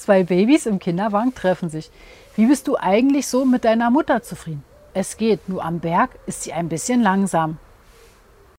Zwei Babys im Kinderwagen treffen sich. Wie bist du eigentlich so mit deiner Mutter zufrieden? Es geht, nur am Berg ist sie ein bisschen langsam.